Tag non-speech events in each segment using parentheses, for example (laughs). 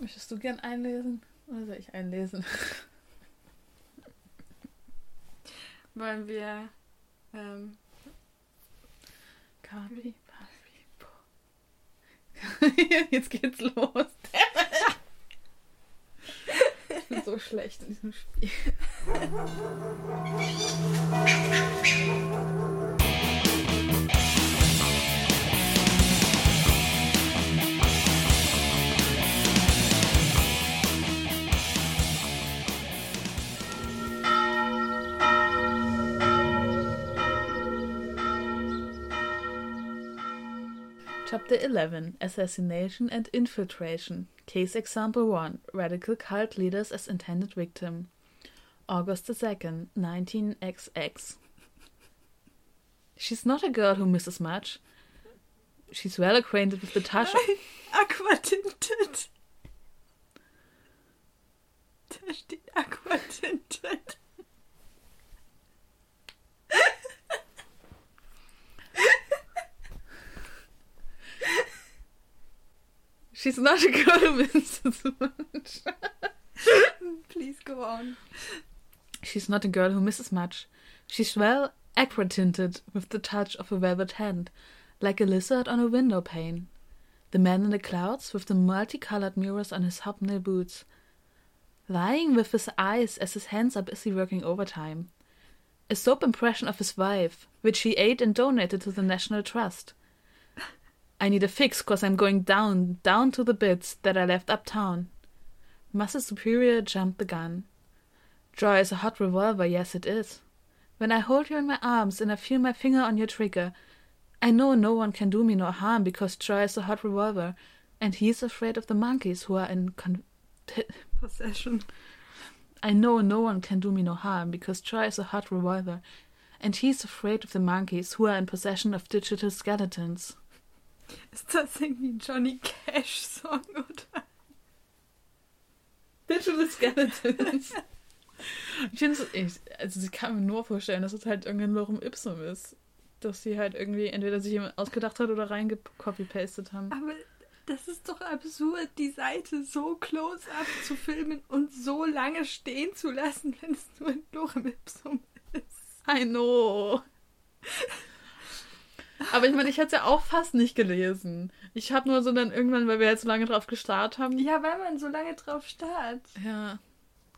Möchtest du gern einlesen? Oder soll ich einlesen? Wollen wir. Ähm, Kabi, Babi, (laughs) Jetzt geht's los. Ich (laughs) bin so schlecht in diesem Spiel. (laughs) Chapter 11 Assassination and Infiltration. Case Example 1 Radical Cult Leaders as Intended Victim. August the 2nd, 19XX. She's not a girl who misses much. She's well acquainted with the touch. Aquatinted. Da steht Aquatinted. She's not a girl (laughs) who misses much. Please go on. She's not a girl who misses much. She's well aquatinted with the touch of a velvet hand, like a lizard on a window pane. The man in the clouds with the multicolored mirrors on his hobnail boots. Lying with his eyes as his hands are busy working overtime. A soap impression of his wife, which he ate and donated to the National Trust. I need a fix cause I'm going down, down to the bits that I left uptown. Master Superior jumped the gun. Joy is a hot revolver, yes it is. When I hold you in my arms and I feel my finger on your trigger, I know no one can do me no harm because Joy is a hot revolver, and he's afraid of the monkeys who are in con- (laughs) Possession. I know no one can do me no harm because Joy is a hot revolver, and he's afraid of the monkeys who are in possession of digital skeletons. (laughs) Ist das irgendwie ein Johnny Cash-Song oder? Digital Skeletons. ich finde es, also ich kann mir nur vorstellen, dass es halt irgendein Lorem Ipsum ist. Dass sie halt irgendwie entweder sich jemand ausgedacht hat oder reingecopy-pastet haben. Aber das ist doch absurd, die Seite so close-up zu filmen und so lange stehen zu lassen, wenn es nur ein Lorem Ipsum ist. I know. Aber ich meine, ich hätte es ja auch fast nicht gelesen. Ich habe nur so dann irgendwann, weil wir jetzt so lange drauf gestarrt haben, Ja, weil man so lange drauf starrt. ja,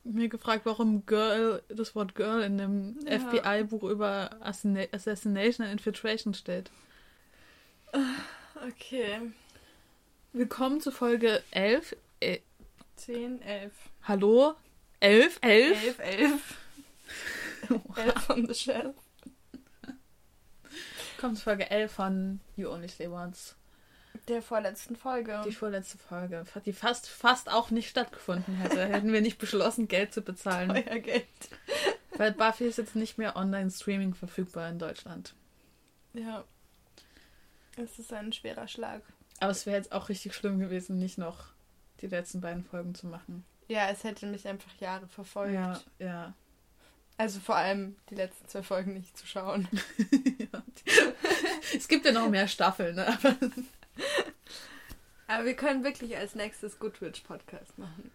mir gefragt, warum Girl, das Wort Girl in dem Ja. FBI-Buch über Assina- Assassination and Infiltration steht. Okay. Willkommen zu Folge 11. Äh, 10, 11. hallo? 11? 11? 11, 11. 11 on the shelf. Zu Folge 11 von You Only Stay Once. Der vorletzten Folge. Die vorletzte Folge, die fast, fast auch nicht stattgefunden hätte. (laughs) Hätten wir nicht beschlossen, Geld zu bezahlen. Euer Geld. Weil Buffy ist jetzt nicht mehr Online-Streaming verfügbar in Deutschland. Ja. Es ist ein schwerer Schlag. Aber es wäre jetzt auch richtig schlimm gewesen, nicht noch die letzten beiden Folgen zu machen. Ja, es hätte mich einfach Jahre verfolgt. Ja, ja. Also vor allem die letzten zwei Folgen nicht zu schauen. (laughs) es gibt ja noch mehr Staffeln, ne? Aber Aber wir können wirklich als nächstes Goodwitch Podcast machen.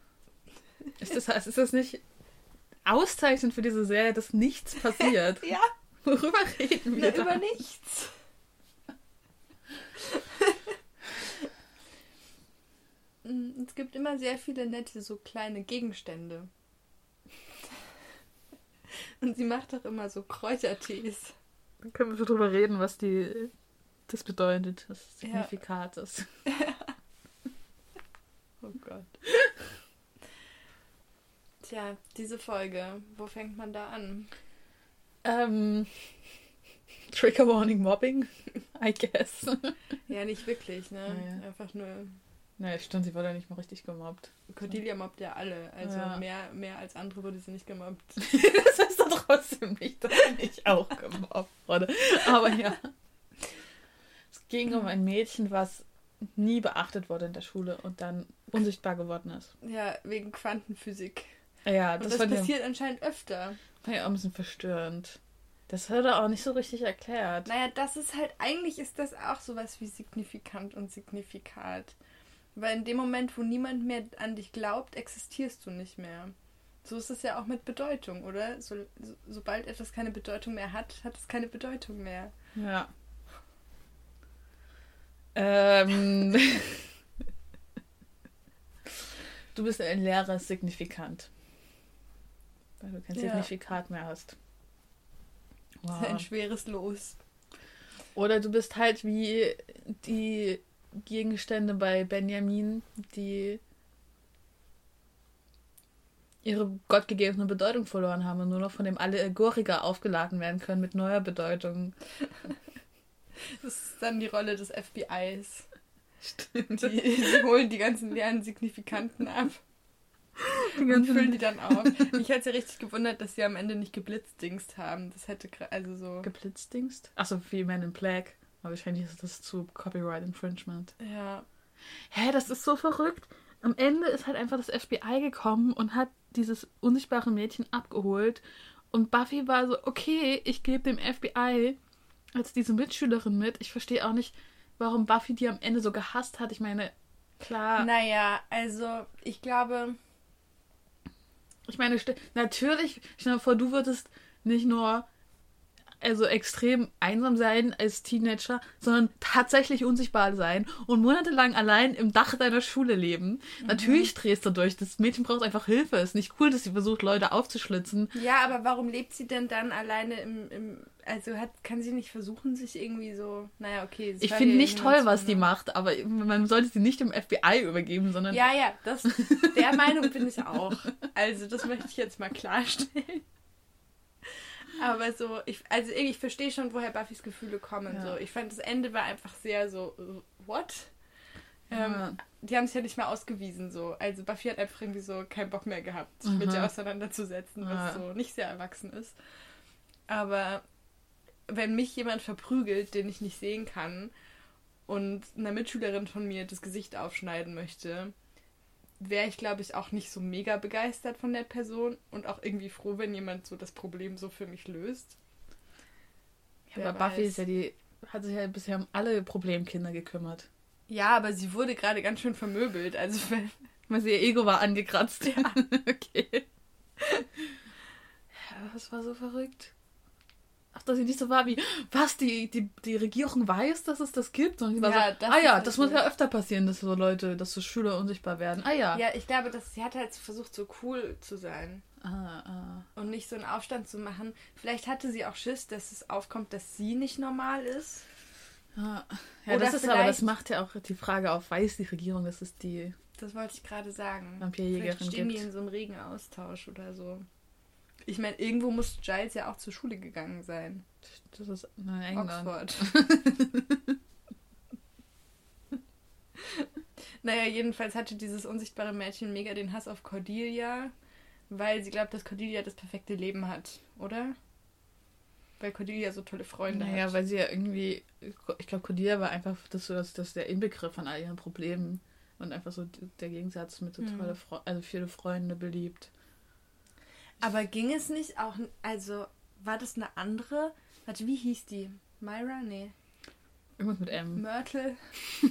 ist das, heißt, ist das nicht auszeichnend für diese Serie, dass nichts passiert? (laughs) Ja, Worüber reden na, wir da? über nichts. (laughs) Mm, Es gibt immer sehr viele nette, so kleine Gegenstände. Und sie macht auch immer so Kräutertees. Dann können wir so drüber reden, was die das bedeutet, das Ja. Signifikat ist. (laughs) Oh Gott. Tja, diese Folge, wo fängt man da an? Ähm, Trigger Warning Mobbing, I guess. Ja, nicht wirklich, ne? Ja, ja. Einfach nur. Naja, stimmt, sie wurde ja nicht mal richtig gemobbt. Cordelia mobbt ja alle. Also Ja. mehr, mehr als andere wurde sie nicht gemobbt. (laughs) das heißt doch trotzdem nicht, dass ich auch gemobbt wurde. Aber ja. Es ging um ein Mädchen, was nie beachtet wurde in der Schule und dann unsichtbar geworden ist. Ja, wegen Quantenphysik. Ja, Und das, das, war, ja, passiert anscheinend öfter. war ja auch ein bisschen verstörend. Das wurde auch nicht so richtig erklärt. Naja, das ist halt, eigentlich ist das auch sowas wie signifikant und signifikat. Weil in dem Moment, wo niemand mehr an dich glaubt, existierst du nicht mehr. So ist es ja auch mit Bedeutung, oder? So, so, sobald etwas keine Bedeutung mehr hat, hat es keine Bedeutung mehr. Ja. Ähm. (laughs) du bist ein leeres Signifikant. Weil du kein Ja. Signifikat mehr hast. Das ist ein schweres Los. Oder du bist halt wie die Gegenstände bei Benjamin, die ihre gottgegebene Bedeutung verloren haben und nur noch von dem Allegoriker aufgeladen werden können mit neuer Bedeutung. (laughs) Das ist dann die Rolle des FBIs. Stimmt. Die, die holen die ganzen leeren Signifikanten ab Die und füllen die dann auf. Mich hat es ja richtig gewundert, dass sie am Ende nicht geblitzdingst haben. Das hätte also so. Geblitzdingst? Achso, wie Man in Black. Aber wahrscheinlich ist das zu Copyright Infringement. Ja. Hä, das ist so verrückt. Am Ende ist halt einfach das FBI gekommen und hat dieses unsichtbare Mädchen abgeholt. Und Buffy war so, okay, ich gebe dem FBI als diese Mitschülerin mit. Ich verstehe auch nicht, warum Buffy die am Ende so gehasst hat. Ich meine, klar, Naja, also ich glaube, ich meine, natürlich, stell dir vor, du würdest nicht nur also extrem einsam sein als Teenager, sondern tatsächlich unsichtbar sein und monatelang allein im Dach deiner Schule leben. Natürlich drehst du durch. Das Mädchen braucht einfach Hilfe. Ist nicht cool, dass sie versucht, Leute aufzuschlitzen. ja, aber warum lebt sie denn dann alleine im, im also hat, kann sie nicht versuchen, sich irgendwie so, naja, okay. Ich finde nicht toll, was die ne? macht, aber man sollte sie nicht dem FBI übergeben, sondern Ja, ja, das, der Meinung bin ich auch. Also das möchte ich jetzt mal klarstellen. Aber so, ich, also irgendwie, ich verstehe schon, woher Buffys Gefühle kommen. Ja. So. Ich fand, das Ende war einfach sehr so, äh, what? Ähm, Ja. Die haben es ja nicht mehr ausgewiesen, so. Also Buffy hat einfach irgendwie so keinen Bock mehr gehabt, sich mit Mhm. ihr auseinanderzusetzen, was Ja. so nicht sehr erwachsen ist. Aber wenn mich jemand verprügelt, den ich nicht sehen kann, und einer Mitschülerin von mir das Gesicht aufschneiden möchte, wäre ich, glaube ich, auch nicht so mega begeistert von der Person und auch irgendwie froh, wenn jemand so das Problem so für mich löst. Wer aber Buffy ist ja die, hat sich ja bisher um alle Problemkinder gekümmert. Ja, aber sie wurde gerade ganz schön vermöbelt. Also (laughs) sie ihr Ego war angekratzt. Ja. (laughs) okay. Ja, das war so verrückt. Ach, dass sie nicht so war wie, was, die, die, die Regierung weiß, dass es das gibt? Und sie war Ja, so, das ah ja, halt das muss ja öfter passieren, dass so Leute, dass so Schüler unsichtbar werden. Ah ja. ja, ich glaube, dass sie hat halt versucht, so cool zu sein Ah, ah. und nicht so einen Aufstand zu machen. Vielleicht hatte sie auch Schiss, dass es aufkommt, dass sie nicht normal ist. Ah. Ja, Oder das ist aber, das macht ja auch die Frage auf, weiß die Regierung, dass es die Das wollte ich gerade sagen. Vampirjägerin Vielleicht stehen die gibt. in so einem regen Austausch oder so. Ich meine, irgendwo muss Giles ja auch zur Schule gegangen sein. Das ist in England. Oxford. (laughs) naja, jedenfalls hatte dieses unsichtbare Mädchen mega den Hass auf Cordelia, weil sie glaubt, dass Cordelia das perfekte Leben hat, oder? Weil Cordelia so tolle Freunde Naja, hat. weil sie ja irgendwie, ich glaube, Cordelia war einfach das, so das, das der Inbegriff von all ihren Problemen und einfach so der Gegensatz mit so Mhm. tolle Fre also viele Freunde beliebt. Aber ging es nicht auch, also war das eine andere? Warte, wie hieß die? Myra? Nee. Irgendwas mit M. Myrtle? (laughs)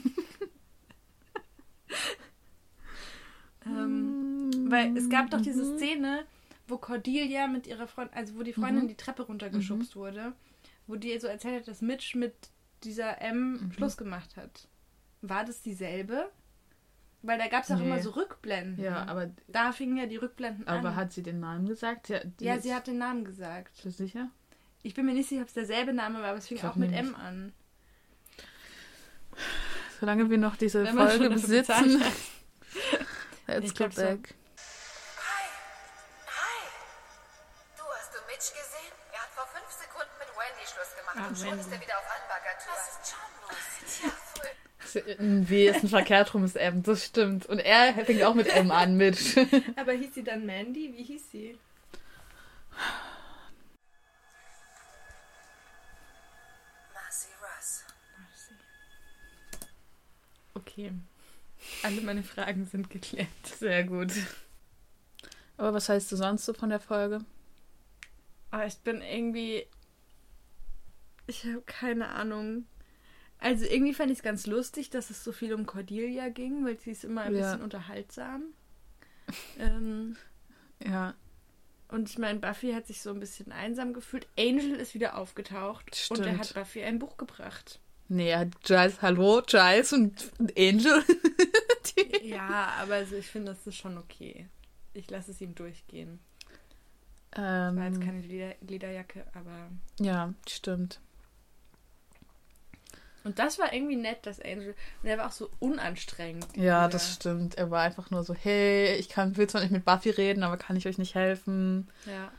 ähm, Weil es gab doch diese Mhm. Szene, wo Cordelia mit ihrer Freundin, also wo die Freundin Mhm. die Treppe runtergeschubst wurde, wo die so erzählt hat, dass Mitch mit dieser M Mhm. Schluss gemacht hat. War das dieselbe? Weil da gab es auch Nee. immer so Rückblenden. Ja, aber, Da fingen ja die Rückblenden aber an. hat sie den Namen gesagt? Ja, ja, sie hat den Namen gesagt. Bist du sicher? Ich bin mir nicht sicher, ob es derselbe Name war, aber es fing auch mit. M an. Solange wir noch diese Wenn Folge besitzen, (laughs) let's go back. Hi. Hi. Du, hast du Mitch gesehen? Er hat vor fünf Sekunden mit Wendy Schluss gemacht und schon ist er wieder auf Anbaggertour. Was ist? Tja, W ist ein verkehrt rum ist M, das stimmt. Und er fängt auch mit M an, Mitch. (laughs) Aber hieß sie dann Mandy? Wie hieß sie? Marcy Russ. Okay. Alle meine Fragen sind geklärt. Sehr gut. Aber was heißt du sonst so von der Folge? Aber ich bin irgendwie. Ich habe keine Ahnung. Also irgendwie fand ich es ganz lustig, dass es so viel um Cordelia ging, weil sie ist immer ein Ja. bisschen unterhaltsam. (laughs) ähm, Ja, und ich meine, Buffy hat sich so ein bisschen einsam gefühlt. Angel ist wieder aufgetaucht und er Stimmt. hat Buffy ein Buch gebracht. nee, er hat Giles, hallo, Giles und Angel. (laughs) Ja, aber also ich finde, das ist schon okay. Ich lasse es ihm durchgehen. ähm, War jetzt keine Leder Lederjacke, aber. ja, stimmt. Und das war irgendwie nett, dass Angel. Und er war auch so unanstrengend. Ja, wieder. das stimmt. Er war einfach nur so, hey, ich kann, will zwar nicht mit Buffy reden, aber kann ich euch nicht helfen? Ja.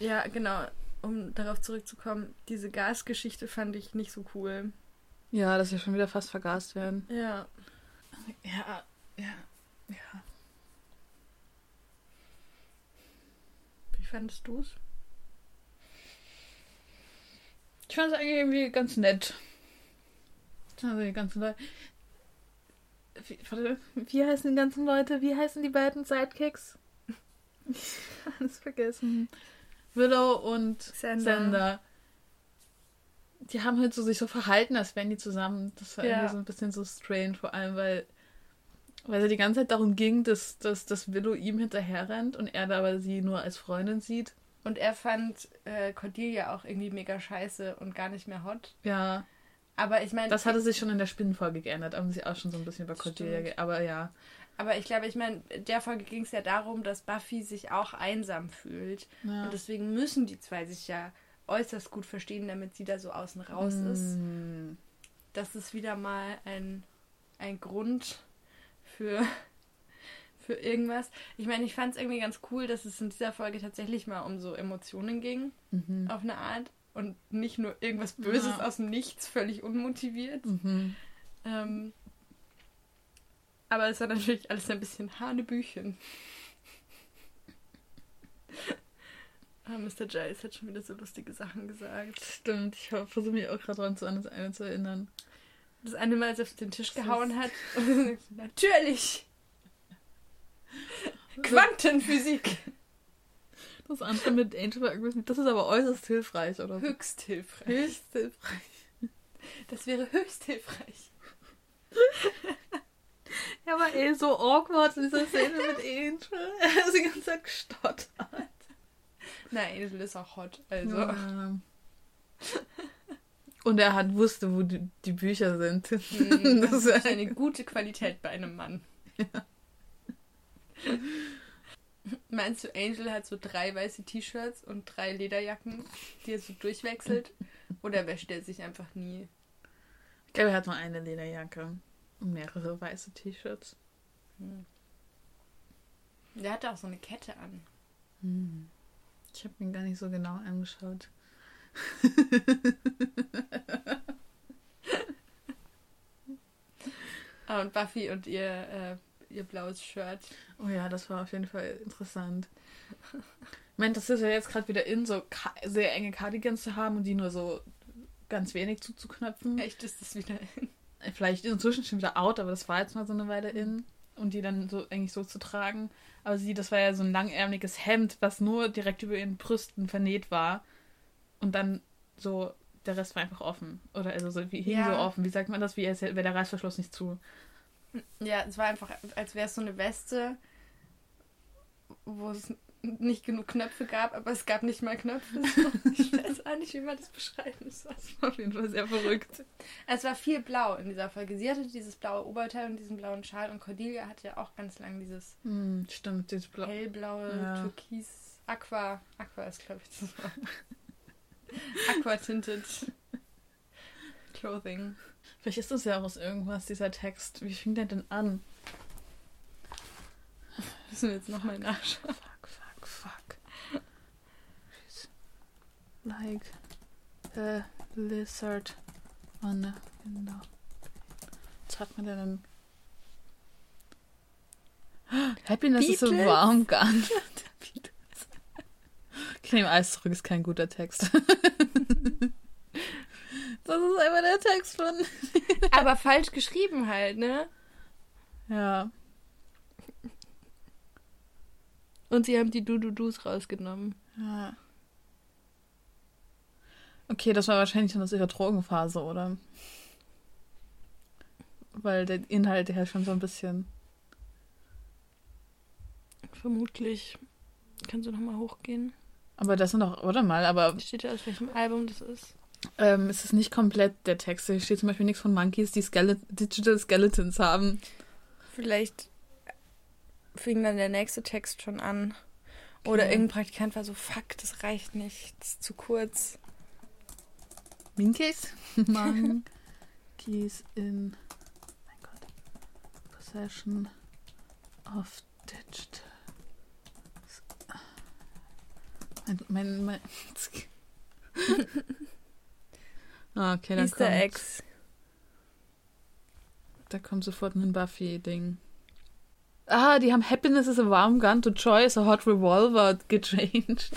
Ja, genau. Um darauf zurückzukommen, diese Gasgeschichte fand ich nicht so cool. Ja, dass wir schon wieder fast vergast werden. Ja. Ja, ja, ja. Wie fandest du es? Ich fand es eigentlich irgendwie ganz nett. Also die ganzen Leute. Wie, warte, wie heißen die ganzen Leute? Wie heißen die beiden Sidekicks? (laughs) Alles vergessen. Willow und. Sander. Die haben halt so sich so verhalten, als wären die zusammen. Das war Ja. irgendwie so ein bisschen so strange, vor allem weil weil es die ganze Zeit darum ging, dass, dass, dass Willow ihm hinterher rennt und er da aber sie nur als Freundin sieht. Und er fand äh, Cordelia auch irgendwie mega scheiße und gar nicht mehr hot. Ja, Aber ich meine. Das hatte sich schon in der Spinnenfolge geändert, haben sie auch schon so ein bisschen über Cordelia, aber ja. Aber ich glaube, ich meine, der Folge ging es ja darum, dass Buffy sich auch einsam fühlt. ja. Und deswegen müssen die zwei sich ja äußerst gut verstehen, damit sie da so außen raus ist. Mm, Das ist wieder mal ein, ein Grund für, für irgendwas. Ich meine, ich fand es irgendwie ganz cool, dass es in dieser Folge tatsächlich mal um so Emotionen ging, Mhm. auf eine Art. Und nicht nur irgendwas Böses Ja. aus dem Nichts, völlig unmotiviert. Mhm. Ähm, aber es war natürlich alles ein bisschen Hanebüchen. (laughs) ah, Mr. Giles hat schon wieder so lustige Sachen gesagt. Stimmt, ich versuche mich auch gerade dran zu, an das eine zu erinnern. Das eine Mal, als er auf den Tisch gehauen hat. (laughs) natürlich! Quantenphysik! Das andere mit Angel war irgendwie, das ist aber äußerst hilfreich, oder? Höchst hilfreich. Höchst hilfreich. Das wäre höchst hilfreich. (laughs) Er war eh so awkward in dieser Szene mit Angel. (laughs) Er hat die ganze Zeit gestottert. Nein, Angel ist auch hot. Also. Ja. Und er hat wusste, wo die, die Bücher sind. (laughs) mm, Das Das ist ist eine gute Qualität bei einem Mann. (laughs) Meinst du, Angel hat so drei weiße T-Shirts und drei Lederjacken, die er so durchwechselt? Oder wäscht er sich einfach nie? Ich glaube, er hat nur eine Lederjacke und mehrere weiße T-Shirts. Der hatte auch so eine Kette an. Hm. Ich habe ihn gar nicht so genau angeschaut. (laughs) Ah, und Buffy und ihr, äh, ihr blaues Shirt. Oh ja, das war auf jeden Fall interessant. Ich meine, das ist ja jetzt gerade wieder in, so sehr enge Cardigans zu haben und die nur so ganz wenig zuzuknöpfen. Echt ist das wieder. Vielleicht inzwischen schon wieder out, aber das war jetzt mal so eine Weile in. Und die dann so eigentlich so zu tragen. Aber sie, das war ja so ein langärmliches Hemd, was nur direkt über ihren Brüsten vernäht war. Und dann so, der Rest war einfach offen. Oder also so, wie hing Ja. so offen. Wie sagt man das? Wie wäre der Reißverschluss nicht zu. Ja, es war einfach, als wäre es so eine Weste, wo es nicht genug Knöpfe gab, aber es gab nicht mal Knöpfe. (laughs) Ich weiß auch nicht, wie man das beschreiben soll. Das war auf jeden Fall sehr verrückt. Es war viel blau in dieser Folge. Sie hatte dieses blaue Oberteil und diesen blauen Schal und Cordelia hatte ja auch ganz lang dieses Hm, stimmt, dieses Blau. hellblaue, Ja. türkis, aqua, aqua ist glaube ich das Wort. aqua tinted (laughs) Clothing. Vielleicht ist das ja auch aus irgendwas, dieser Text. Wie fing der denn an? Müssen wir jetzt nochmal nachschauen. Fuck, fuck, fuck. She's like a lizard on a window. Was hat man denn dann? Happiness is a Beatles? warm gun. Ich nehme alles zurück, ist kein guter Text. (laughs) das ist einfach der Text von. (laughs) Aber falsch geschrieben halt, ne? Ja. Und sie haben die Du-Du-Dus rausgenommen. Ja. Okay, das war wahrscheinlich dann aus ihrer Drogenphase, oder? Weil der Inhalt ja schon so ein bisschen. Vermutlich. Kannst du nochmal hochgehen? Aber das sind doch, oder mal, aber Steht ja aus welchem Album das ist. Ähm, es ist nicht komplett der Text. Hier steht zum Beispiel nichts von Monkeys, die Skele Digital Skeletons haben. Vielleicht fing dann der nächste Text schon an. Oder Okay. irgendein Praktikant war so, fuck, das reicht nicht, das ist zu kurz. Monkeys? (laughs) Monkeys in mein Gott, Possession of Digital. Mein, mein, mein (laughs) (laughs) Ah, okay, dann Easter kommt, Eggs. da kommt sofort ein Buffy-Ding. Ah, die haben Happiness is a warm gun to joy is a hot revolver gechanged.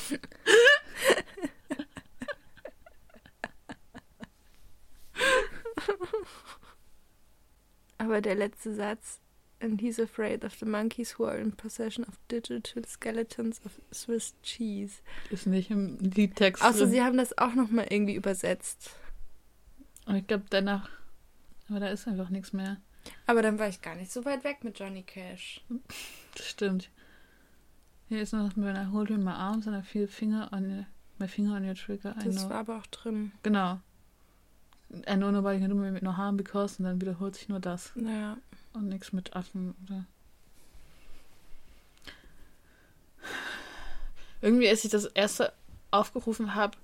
Aber der letzte Satz. And he's afraid of the monkeys who are in possession of digital skeletons of Swiss cheese. Ist nicht im Liedtext. Außer drin. sie haben das auch nochmal irgendwie übersetzt. Und ich glaube danach. Aber da ist einfach nichts mehr. Aber dann war ich gar nicht so weit weg mit Johnny Cash. Das stimmt. Hier ist noch when I hold in my arms and I feel finger on your, my finger on your trigger. I Das know. war aber auch drin. Genau. I know nobody can do me no harm because und dann wiederholt sich nur das. Naja. Und nichts mit Affen oder. Irgendwie, als ich das erste aufgerufen habe,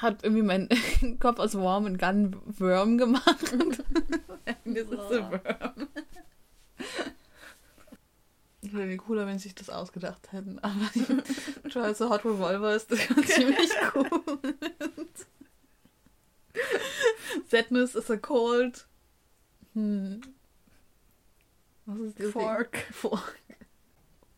hat irgendwie mein (laughs) Kopf aus Worm und Gun Worm gemacht. (laughs) das ist so Worm. Das wäre cooler, wenn sie sich das ausgedacht hätten. Aber die Choice Hot Revolver ist das schon ziemlich cool. Sadness is a cold. Hm. Was ist das? Fork. Fork.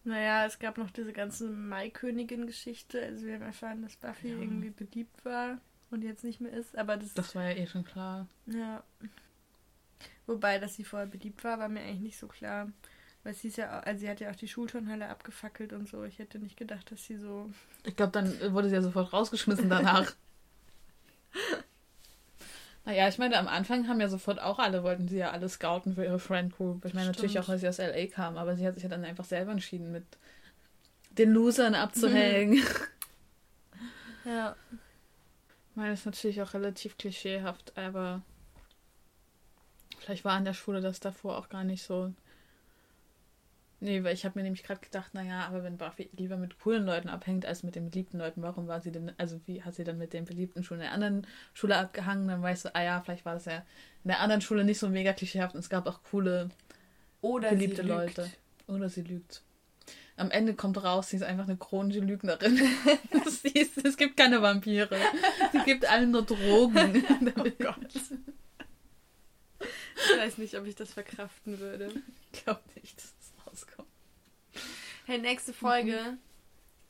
Naja, es gab noch diese ganze Maikönigin-Geschichte. Also wir haben erfahren, dass Buffy Ja. irgendwie beliebt war und jetzt nicht mehr ist. Aber das, Das war ja eh schon klar. ja. Wobei, dass sie vorher beliebt war, war mir eigentlich nicht so klar. Weil sie ist ja, also sie hat ja auch die Schulturnhalle abgefackelt und so. Ich hätte nicht gedacht, dass sie so. Ich glaube, dann wurde sie ja sofort rausgeschmissen danach. (laughs) naja, ich meine, am Anfang haben ja sofort auch alle, wollten sie ja alle scouten für ihre Friend Group. Ich meine, natürlich Stimmt. auch, weil sie aus L.A. kam, aber sie hat sich ja dann einfach selber entschieden, mit den Losern abzuhängen. (laughs) Ja. Ich meine, das ist natürlich auch relativ klischeehaft, aber vielleicht war an der Schule das davor auch gar nicht so. Nee, weil ich habe mir nämlich gerade gedacht, naja, aber wenn Buffy lieber mit coolen Leuten abhängt als mit den beliebten Leuten, warum war sie denn, also wie hat sie dann mit den beliebten Schulen in der anderen Schule abgehangen? Dann weißt du, ah ja, vielleicht war das ja in der anderen Schule nicht so mega klischeehaft und es gab auch coole, Oder beliebte. Leute. Oder sie lügt. Am Ende kommt raus, sie ist einfach eine chronische Lügnerin. (laughs) ist, es gibt keine Vampire. Sie gibt allen nur Drogen. (laughs) Oh (laughs) Gott. Ich weiß nicht, ob ich das verkraften würde. Ich glaube nicht. Hey, nächste Folge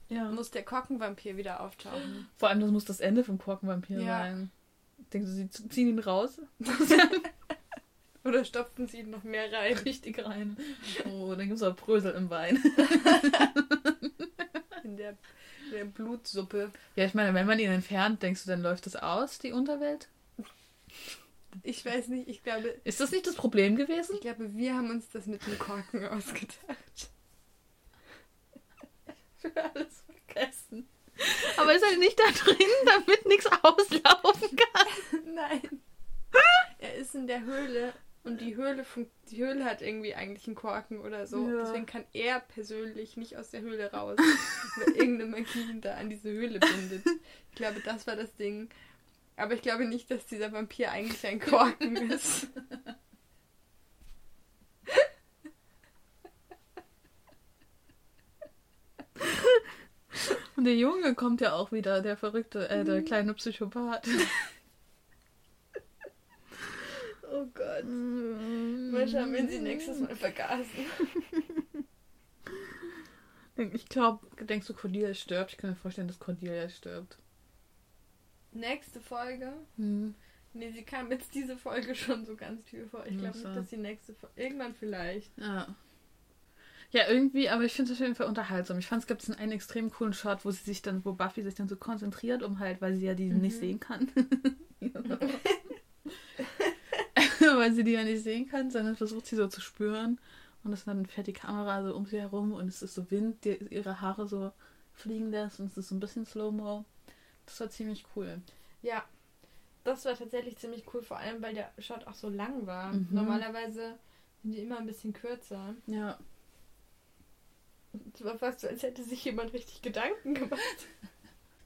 Ja. muss der Kockenvampir wieder auftauchen. Vor allem, das muss das Ende vom Korkenvampir Ja. sein. Denkst du, sie ziehen ihn raus? (laughs) Oder stopfen sie ihn noch mehr rein? Richtig rein. Oh, dann gibt es auch Brösel im Wein. (laughs) In der, der Blutsuppe. Ja, ich meine, wenn man ihn entfernt, denkst du, dann läuft das aus, die Unterwelt? Ich weiß nicht, ich glaube, Ist das nicht das Problem gewesen? ich glaube, wir haben uns das mit dem Korken (laughs) ausgedacht. Alles vergessen. Aber ist halt nicht da drin, damit nichts auslaufen kann. (laughs) Nein. Er ist in der Höhle und die Höhle, die Höhle hat irgendwie eigentlich einen Korken oder so. Ja. Deswegen kann er persönlich nicht aus der Höhle raus, weil (laughs) irgendeine Magie ihn da an diese Höhle bindet. Ich glaube, das war das Ding. Aber ich glaube nicht, dass dieser Vampir eigentlich ein Korken (laughs) ist. Und der Junge kommt ja auch wieder, der verrückte, äh, der kleine Psychopath. Oh Gott. Mal schauen, wenn sie nächstes Mal vergasen. (laughs) Ich glaube, denkst du, Cordelia stirbt? Ich kann mir vorstellen, dass Cordelia stirbt. Nächste Folge. Hm. Nee, sie kam jetzt diese Folge schon so ganz viel vor. Ich glaube nicht, dass die nächste Folge. Irgendwann vielleicht. Ja. Ja, irgendwie, aber ich finde es auf jeden Fall unterhaltsam. Ich fand, es gibt einen extrem coolen Shot, wo sie sich dann, wo Buffy sich dann so konzentriert, um halt, weil sie ja die nicht sehen kann. (laughs) weil sie die ja nicht sehen kann, sondern versucht sie so zu spüren. Und es dann fährt die Kamera so um sie herum und es ist so Wind, der ihre Haare so fliegen lässt und es ist so ein bisschen Slow-Mo. Das war ziemlich cool. Ja, das war tatsächlich ziemlich cool, vor allem weil der Shot auch so lang war. Mhm. Normalerweise sind die immer ein bisschen kürzer. Ja. Es war fast so, als hätte sich jemand richtig Gedanken gemacht.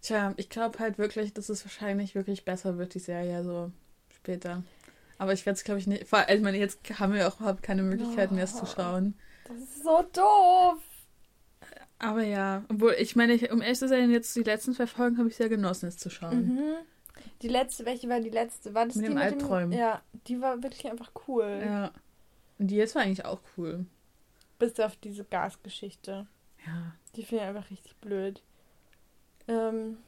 Tja, ich glaube halt wirklich, dass es wahrscheinlich wirklich besser wird, die Serie so später. Aber ich werde es, glaube ich, nicht. Vor allem, ich meine, jetzt haben wir auch überhaupt keine Möglichkeit mehr, es zu schauen. Das ist so doof. Aber ja, obwohl, ich meine, ich, um ehrlich zu sein, jetzt die letzten zwei Folgen habe ich sehr genossen, es zu schauen. Mhm. Die letzte, welche war die letzte? War das Mit die dem Albträumen. Ja, die war wirklich einfach cool. Ja. Und die jetzt war eigentlich auch cool. Bis auf diese Gasgeschichte. Ja. Die finde ich einfach richtig blöd. Ähm,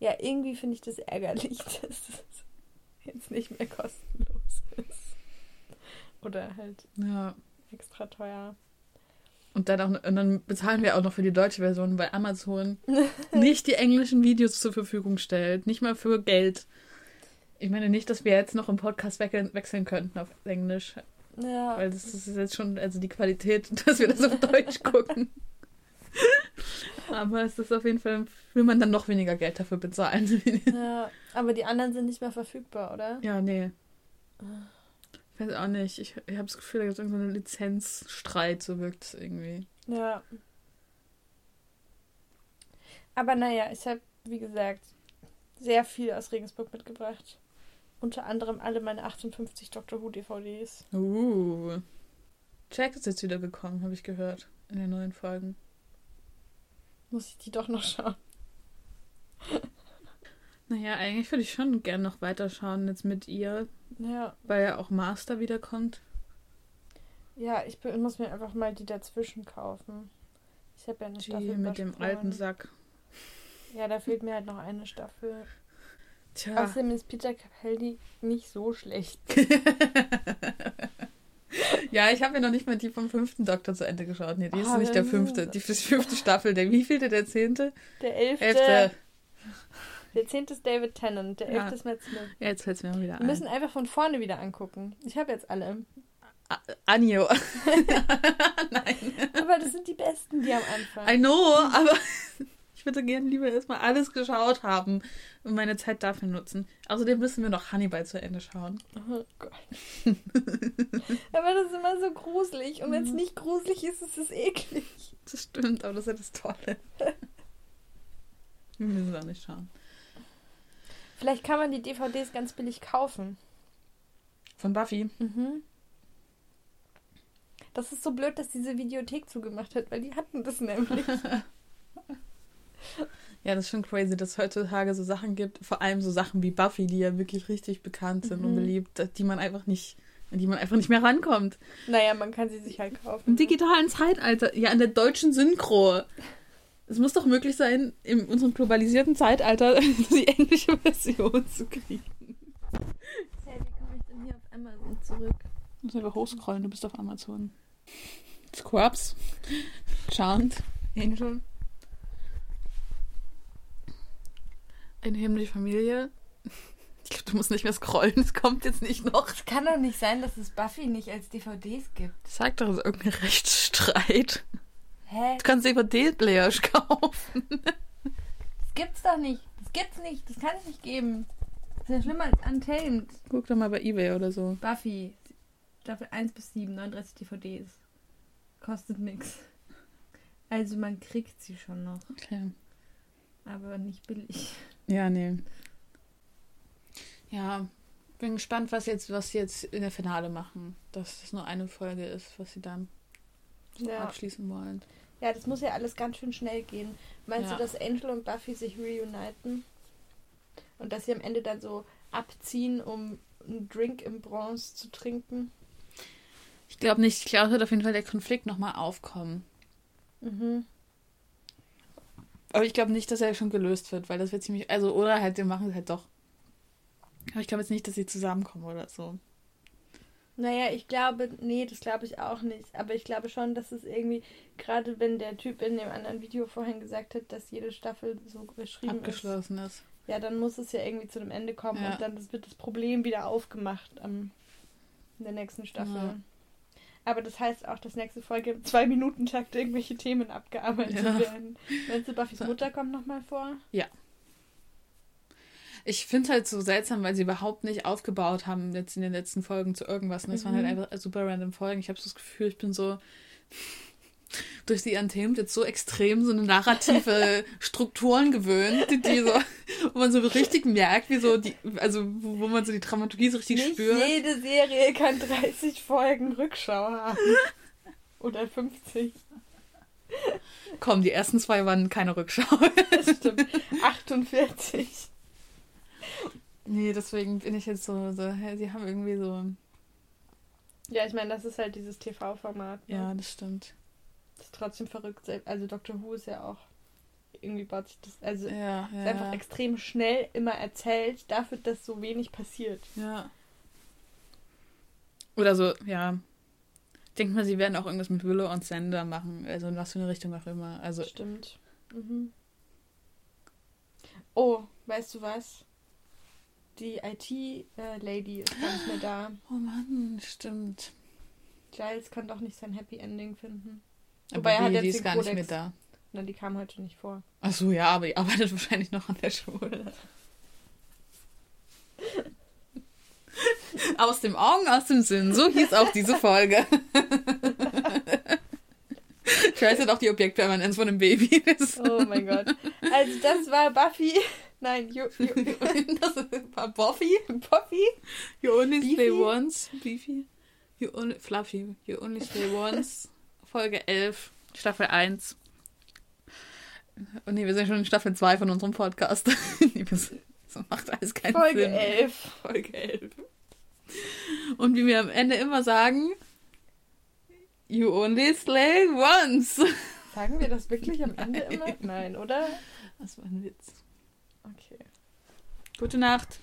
ja, irgendwie finde ich das ärgerlich, (laughs) dass es jetzt nicht mehr kostenlos ist. Oder halt Ja. extra teuer. Und dann, auch, und dann bezahlen wir auch noch für die deutsche Version, weil Amazon (laughs) nicht die englischen Videos zur Verfügung stellt. Nicht mal für Geld. Ich meine nicht, dass wir jetzt noch im Podcast wechseln, wechseln könnten auf Englisch. Ja. Weil das ist jetzt schon, also die Qualität, (laughs) dass wir das auf Deutsch gucken. (laughs) Aber es ist auf jeden Fall, will man dann noch weniger Geld dafür bezahlen. (laughs) ja. Aber die anderen sind nicht mehr verfügbar, oder? ja, nee. Ich weiß auch nicht. Ich, ich habe das Gefühl, da gibt es irgendeinen Lizenzstreit, so wirkt es irgendwie. Ja. Aber naja, ich habe, wie gesagt, sehr viel aus Regensburg mitgebracht. Unter anderem alle meine 58 Doctor Who DVDs. Uh. Jack ist jetzt wieder gekommen, habe ich gehört. In den neuen Folgen. Muss ich die doch noch schauen. (laughs) Naja, eigentlich würde ich schon gern noch weiterschauen jetzt mit ihr, Ja. weil ja auch Master wiederkommt. Ja, ich muss mir einfach mal die dazwischen kaufen. Ich habe ja eine Die Staffel mit dem alten Sack. Ja, da fehlt mir halt noch eine Staffel. Tja. Außerdem ist Peter Capaldi nicht so schlecht. (laughs) ja, ich habe ja noch nicht mal die vom fünften Doktor zu Ende geschaut. Nee, die ist Ah, nicht der fünfte. Die fünfte Staffel. Der wievielte? Der zehnte? Der elfte. Elfte. Der zehnte ist David Tennant. Der Ja. elfte ist Matt Smith. Ja, jetzt fällt es mir mal wieder Wir ein. müssen einfach von vorne wieder angucken. Ich habe jetzt alle. A- Anjo. (laughs) (laughs) Nein. Aber das sind die besten, die am Anfang. I know, aber ich würde gerne lieber erstmal alles geschaut haben und meine Zeit dafür nutzen. Außerdem müssen wir noch Hannibal zu Ende schauen. Oh Gott. aber das ist immer so gruselig. Und wenn es nicht gruselig ist, ist es eklig. Das stimmt, aber das ist ja das Tolle. Wir müssen auch nicht schauen. Vielleicht kann man die DVDs ganz billig kaufen. Von Buffy. Mhm. Das ist so blöd, dass diese Videothek zugemacht hat, weil die hatten das nämlich. (laughs) (laughs) Ja, das ist schon crazy, dass es heutzutage so Sachen gibt, vor allem so Sachen wie Buffy, die ja wirklich richtig bekannt sind und Mhm. beliebt, die man einfach nicht, an die man einfach nicht mehr rankommt. naja, man kann sie sich halt kaufen. Im digitalen Zeitalter, ja, in der deutschen Synchro. Es muss doch möglich sein, in unserem globalisierten Zeitalter (laughs) die englische Version zu kriegen. Hey, wie komme ich denn hier auf Amazon zurück? Du musst einfach hochscrollen, du bist auf Amazon. Scrubs, Chant, Angel. Eine himmlische Familie. Ich glaube, du musst nicht mehr scrollen, es kommt jetzt nicht noch. Es kann doch nicht sein, dass es Buffy nicht als DVDs gibt. Sag doch, es ist irgendein Rechtsstreit. Hä? Du kannst DVD-Player kaufen. Das gibt's doch nicht. Das gibt's nicht. Das kann es nicht geben. Das ist ja schlimmer als Untamed. Guck doch mal bei Ebay oder so. Buffy. Staffel 1 bis 7, 39 DVDs. Kostet nix. Also man kriegt sie schon noch, Okay. aber nicht billig. Ja, nee. Ja, bin gespannt, was jetzt, was sie jetzt in der Finale machen. Dass das nur eine Folge ist, was sie dann so Ja. abschließen wollen. Ja, das muss ja alles ganz schön schnell gehen. Meinst Ja. du, dass Angel und Buffy sich reuniten? Und dass sie am Ende dann so abziehen, um einen Drink im Bronze zu trinken? Ich glaube nicht. Ich glaube, es wird auf jeden Fall der Konflikt nochmal aufkommen. Mhm. Aber ich glaube nicht, dass er schon gelöst wird, weil das wird ziemlich. Also, oder halt, wir machen es halt doch. Aber ich glaube jetzt nicht, dass sie zusammenkommen oder so. Naja, ich glaube, nee, das glaube ich auch nicht. Aber ich glaube schon, dass es irgendwie, gerade wenn der Typ in dem anderen Video vorhin gesagt hat, dass jede Staffel so geschrieben Abgeschlossen ist. ist. Ja, dann muss es ja irgendwie zu einem Ende kommen Ja. und dann wird das Problem wieder aufgemacht am, in der nächsten Staffel. Ja. Aber das heißt auch, dass nächste Folge im Zwei-Minuten-Takt irgendwelche Themen abgearbeitet Ja. werden. Meinst du, Buffys. Mutter kommt nochmal vor? Ich finde es halt so seltsam, weil sie überhaupt nicht aufgebaut haben jetzt in den letzten Folgen zu irgendwas. Und das waren halt Mhm. einfach super random Folgen. Ich habe so das Gefühl, ich bin so durch die Untamed jetzt so extrem so eine narrative (laughs) Strukturen gewöhnt, die, die so, wo man so richtig merkt, wie so die, also wo man so die Dramaturgie so richtig Nicht spürt. jede Serie kann 30 Folgen Rückschau haben. Oder 50. Komm, die ersten zwei waren keine Rückschau. Das stimmt. 48. nee, deswegen bin ich jetzt so, so hä, sie haben irgendwie so, Ja, ich meine, das ist halt dieses TV-Format. Ne? ja, das stimmt. Ist trotzdem verrückt. Also Doctor Who ist ja auch irgendwie baut sich das. Also Ja, ist ja. einfach extrem schnell immer erzählt, dafür, dass so wenig passiert. Ja. Oder so, ja. Denkt mal, sie werden auch irgendwas mit Willow und Sander machen. Also in was für eine Richtung auch immer. Also, Stimmt. Mhm. Oh, weißt du was? Die IT-Lady ist gar nicht mehr da. oh Mann, stimmt. Giles kann doch nicht sein Happy Ending finden. Aber er hat jetzt die ist gar nicht mehr da. Na, die kam heute nicht vor. Ach so, ja, aber die arbeitet (laughs) wahrscheinlich noch an der Schule. (laughs) aus dem Augen, aus dem Sinn. So hieß auch diese Folge. ich weiß ja auch die Objektpermanenz von dem Baby. Oh mein Gott. Also das war Buffy. Nein, you, (laughs) you, das war Buffy. Buffy. You only Beefy? stay once. Beefy. You only, fluffy. You only stay once. Folge 11, Staffel 1. Und nee, wir sind schon in Staffel 2 von unserem Podcast. (laughs) Nee, das das macht alles keinen Folge Sinn. 11. Folge 11. Und wie wir am Ende immer sagen, you only slay once. Sagen wir das wirklich am Ende immer? Nein, oder? Das war ein Witz. Okay. Gute Nacht.